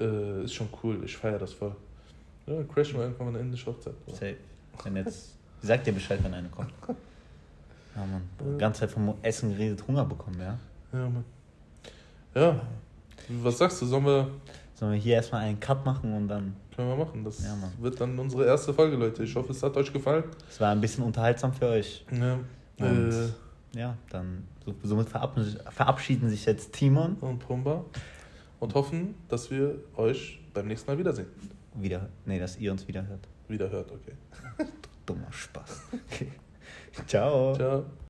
Äh, ist schon cool. Ich feiere das voll. Ja, crashen wir irgendwann mal eine indische Hochzeit. Safe. Wenn jetzt. Sag dir Bescheid, wenn eine kommt. *laughs* Ja, Mann. Die ganze Zeit vom Essen geredet, Hunger bekommen, ja? Ja, Mann. Ja. Was sagst du? Sollen wir. Sollen wir hier erstmal einen Cut machen und dann. Können wir machen. Das Ja, wird dann unsere erste Folge, Leute. Ich hoffe, es hat euch gefallen. Es war ein bisschen unterhaltsam für euch. Ja. Und Äh, ja, dann so, somit verabschieden, verabschieden sich jetzt Timon. und Pumba. Und hoffen, dass wir euch beim nächsten Mal wiedersehen. Wieder. Nee, dass ihr uns wieder hört. Wieder hört, okay. *laughs* Dummer Spaß. Okay. *laughs* Ciao. Ciao.